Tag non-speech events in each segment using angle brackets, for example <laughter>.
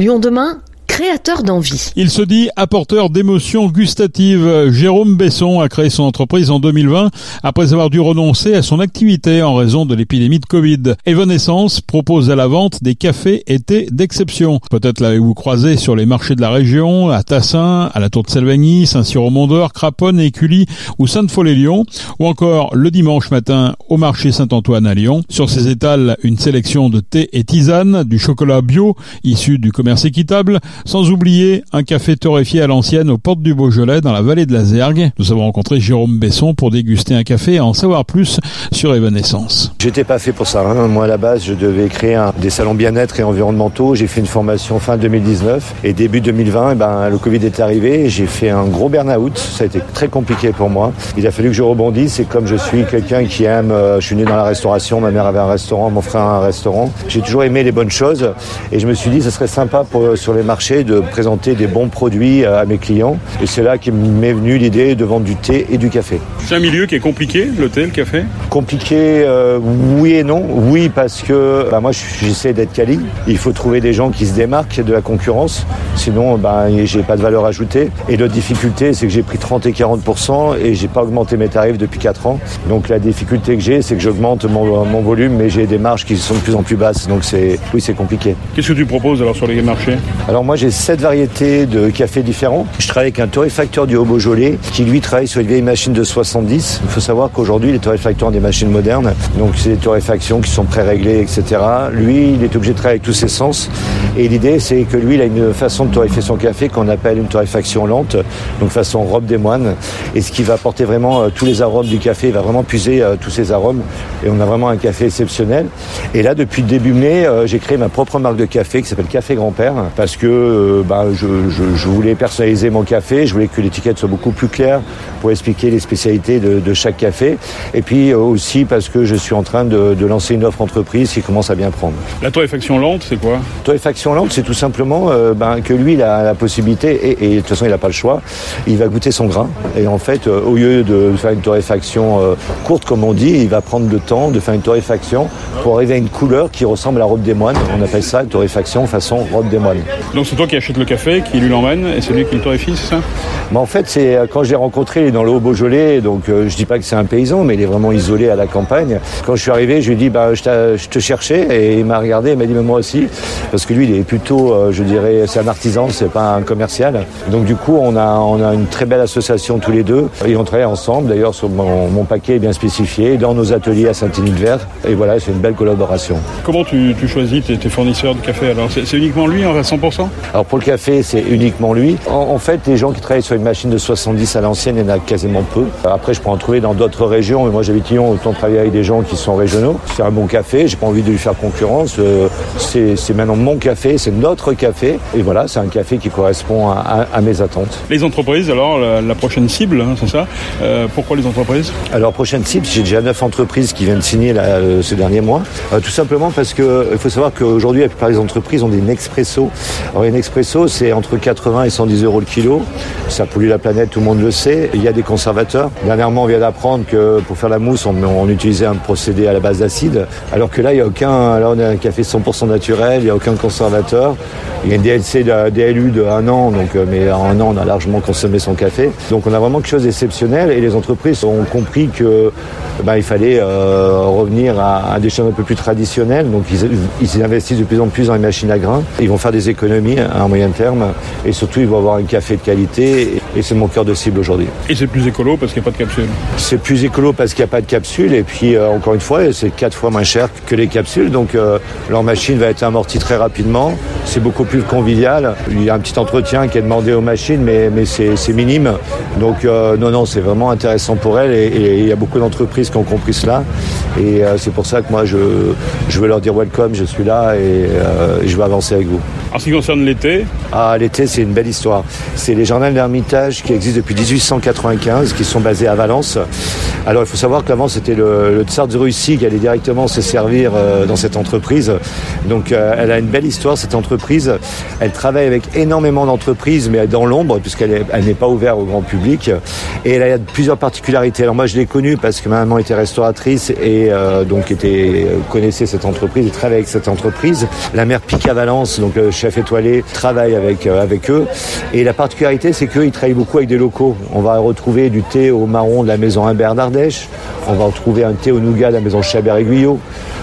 Lyon demain créateur. Il se dit apporteur d'émotions gustatives. Jérôme Besson a créé son entreprise en 2020 après avoir dû renoncer à son activité en raison de l'épidémie de Covid. Evanescence propose à la vente des cafés été d'exception. Peut-être l'avez-vous croisé sur les marchés de la région, à Tassin, à la Tour de Salvagny, Saint-Cyr-au-Mont-d'Or, Craponne, Écully ou Sainte-Foy-les-Lyons, ou encore le dimanche matin au marché Saint-Antoine à Lyon. Sur ces étals, une sélection de thé et tisane, du chocolat bio issu du commerce équitable, sans oublier un café torréfié à l'ancienne aux portes du Beaujolais dans la vallée de la Zergue. Nous avons rencontré Jérôme Besson pour déguster un café et en savoir plus sur Evanescence. J'étais pas fait pour ça. Hein. Moi à la base, je devais créer des salons bien-être et environnementaux. J'ai fait une formation fin 2019 et début 2020, eh ben, le Covid est arrivé. J'ai fait un gros burn-out. Ça a été très compliqué pour moi. Il a fallu que je rebondisse. Et comme je suis quelqu'un qui aime, euh, je suis né dans la restauration. Ma mère avait un restaurant, mon frère a un restaurant. J'ai toujours aimé les bonnes choses et je me suis dit, ce serait sympa pour, sur les marchés de présenter des bons produits à mes clients. Et c'est là qu'il m'est venu l'idée de vendre du thé et du café. C'est un milieu qui est compliqué, le thé, le café? Compliqué, euh, oui et non. Oui, parce que bah, moi, j'essaie d'être quali. Il faut trouver des gens qui se démarquent de la concurrence. Sinon, bah, j'ai pas de valeur ajoutée. Et l'autre difficulté, c'est que j'ai pris 30 et 40 et j'ai pas augmenté mes tarifs depuis 4 ans. Donc la difficulté que j'ai, c'est que j'augmente mon, mon, volume, mais j'ai des marges qui sont de plus en plus basses. Donc c'est, oui, c'est compliqué. Qu'est-ce que tu proposes alors sur les marchés? Alors moi, j'ai sept variétés de cafés différents. Je travaille avec un torréfacteur du Haut-Beaujolais qui lui travaille sur une vieille machine de 70. Il faut savoir qu'aujourd'hui les torréfacteurs ont des machines modernes, donc c'est des torréfactions qui sont pré-réglées, etc. Lui, il est obligé de travailler avec tous ses sens. Et l'idée, c'est que lui, il a une façon de torréfier son café qu'on appelle une torréfaction lente, donc façon robe des moines, et ce qui va apporter vraiment euh, tous les arômes du café, il va vraiment puiser euh, tous ces arômes, et on a vraiment un café exceptionnel. Et là, depuis début mai, euh, j'ai créé ma propre marque de café qui s'appelle Café Grand-Père, parce que bah, je, je, je, voulais personnaliser mon café, je voulais que l'étiquette soit beaucoup plus claire pour expliquer les spécialités de, de chaque café. Et puis aussi parce que je suis en train de, de, lancer une offre entreprise qui commence à bien prendre. La torréfaction lente, c'est quoi? Torréfaction lente, c'est tout simplement euh, ben, que lui, il a la possibilité, et, et de toute façon, il n'a pas le choix, il va goûter son grain. Et en fait, euh, au lieu de faire une torréfaction euh, courte, comme on dit, il va prendre le temps de faire une torréfaction pour arriver à une couleur qui ressemble à la robe des moines. On appelle ça torréfaction façon robe des moines. Donc c'est toi qui achètes le café, qui lui l'emmène et c'est lui qui le torréfie, c'est ça En fait, c'est quand j'ai rencontré, il est dans le Haut-Beaujolais, donc euh, je dis pas que c'est un paysan, mais il est vraiment isolé à la campagne. Quand je suis arrivé, je lui ai dit, bah, je, je te cherchais, et il m'a regardé, il m'a dit, mais moi aussi, parce que lui, il est plutôt, euh, je dirais, c'est un artisan, c'est pas un commercial. Donc du coup, on a, on a une très belle association tous les deux, et on travaille ensemble, d'ailleurs, sur mon, mon, paquet est bien spécifié, dans nos ateliers à Saint-Denis-de-Vert, et voilà, c'est une belle collaboration. Comment tu, tu choisis tes, tes, fournisseurs de café alors? C'est uniquement lui à 100% Alors pour le café, c'est uniquement lui. En, en, fait, les gens qui travaillent sur une machine de 70 à l'ancienne, il y en a quasiment peu. Après, je peux en trouver dans d'autres régions, mais moi j'habite Lyon, autant travailler avec des gens qui sont régionaux. C'est un bon café, j'ai pas envie de lui faire concurrence. Euh, c'est maintenant mon café, c'est notre café, et voilà, c'est un café qui correspond à, à, à, mes attentes. Les entreprises, alors, la, la prochaine cible, hein, c'est ça euh, Pourquoi les entreprises Alors, prochaine cible, j'ai déjà neuf entreprises qui viennent signer là, euh, ces derniers mois. Tout simplement parce que il faut savoir qu'aujourd'hui, la plupart des entreprises ont des Nespresso. Alors, une C'est entre 80 et 110 euros le kilo. Ça pollue la planète, tout le monde le sait. Il y a des conservateurs. Dernièrement, on vient d'apprendre que pour faire la mousse, on, utilisait un procédé à la base d'acide. Alors que là, il n'y a aucun. Là, on a un café 100% naturel, il n'y a aucun conservateur. Il y a une DLC de DLU de un an, donc, euh, mais en un an, on a largement consommé son café. Donc, on a vraiment quelque chose d'exceptionnel et les entreprises ont compris que ben, il fallait euh, revenir à, des choses un peu plus traditionnelles. Donc, ils, ils, investissent de plus en plus dans les machines à grains. Ils vont faire des économies à moyen terme et surtout, ils vont avoir un café de qualité et c'est mon cœur de cible aujourd'hui. Et c'est plus écolo parce qu'il n'y a pas de capsule C'est plus écolo parce qu'il n'y a pas de capsule et puis, euh, encore une fois, c'est quatre fois moins cher que les capsules. Donc, euh, leur machine va être amortie très rapidement. C'est beaucoup plus convivial. Il y a un petit entretien qui est demandé aux machines, mais, mais c'est minime. Donc, euh, non, non, c'est vraiment intéressant pour elles et, et il y a beaucoup d'entreprises qui ont compris cela. Et c'est pour ça que moi, je, je veux leur dire welcome, je suis là et je veux avancer avec vous. En ce qui concerne l'été, Ah, l'été, c'est une belle histoire. C'est les jardins de qui existent depuis 1895, qui sont basés à Valence. Alors, il faut savoir qu'avant, c'était le, tsar de Russie qui allait directement se servir euh, dans cette entreprise. Donc, euh, elle a une belle histoire, cette entreprise. Elle travaille avec énormément d'entreprises, mais dans l'ombre, puisqu'elle n'est pas ouverte au grand public. Et elle a plusieurs particularités. Alors, moi, je l'ai connue parce que ma maman était restauratrice et euh, donc était, connaissait cette entreprise et travaillait avec cette entreprise. La mère Pic à Valence, donc chef étoilé, travaille avec, avec eux. Et la particularité, c'est qu'ils travaillent beaucoup avec des locaux. On va retrouver du thé au marron de la maison Humbert d'Ardèche. On va retrouver un thé au nougat de la maison Chabert et Guyot.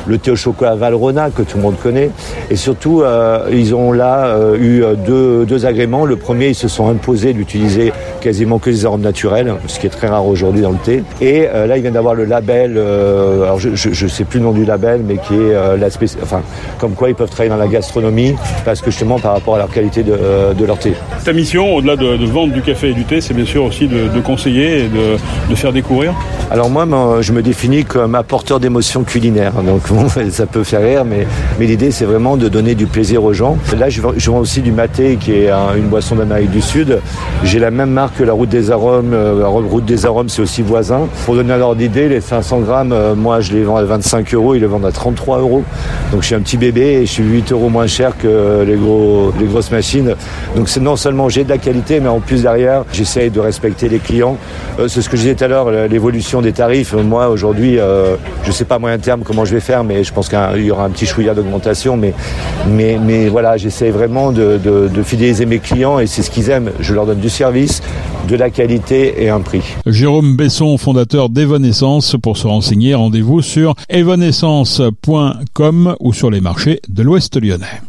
Le thé au chocolat Valrona, que tout le monde connaît. Et surtout, euh, ils ont là euh, eu deux, deux, agréments. Le premier, ils se sont imposés d'utiliser quasiment que des arômes naturels, ce qui est très rare aujourd'hui dans le thé. Et euh, là, ils viennent d'avoir le label, alors je ne sais plus le nom du label, mais qui est la spéc... enfin, comme quoi ils peuvent travailler dans la gastronomie, parce que justement par rapport à leur qualité de, de leur thé. Ta mission, au-delà de, de, vendre du café et du thé, c'est bien sûr aussi de, de conseiller et de, faire découvrir Alors moi, je me définis comme apporteur d'émotions culinaires. Donc <laughs> bon, ça peut faire rire, mais, mais l'idée c'est vraiment de donner du plaisir aux gens. Là, je, je vends aussi du maté, qui est un, une boisson d'Amérique du Sud. J'ai la même marque que la Route des Arômes. Euh, la Route des Arômes, c'est aussi voisin. Pour donner un ordre d'idée, les 500 grammes, euh, moi je les vends à 25 euros, ils les vendent à 33 euros. Donc je suis un petit bébé et je suis 8 euros moins cher que les, gros, grosses machines. Donc c'est non seulement j'ai de la qualité, mais en plus derrière, j'essaye de respecter les clients. Euh, c'est ce que je disais tout à l'heure, l'évolution des tarifs. Moi aujourd'hui, euh, je ne sais pas à moyen terme comment je vais faire, mais je pense qu'il y aura un petit chouïa d'augmentation. Mais, mais, mais voilà, j'essaie vraiment de, de, de fidéliser mes clients et c'est ce qu'ils aiment. Je leur donne du service, de la qualité et un prix. Jérôme Besson, fondateur d'Evanescence. Pour se renseigner, rendez-vous sur evanescence.com ou sur les marchés de l'Ouest lyonnais.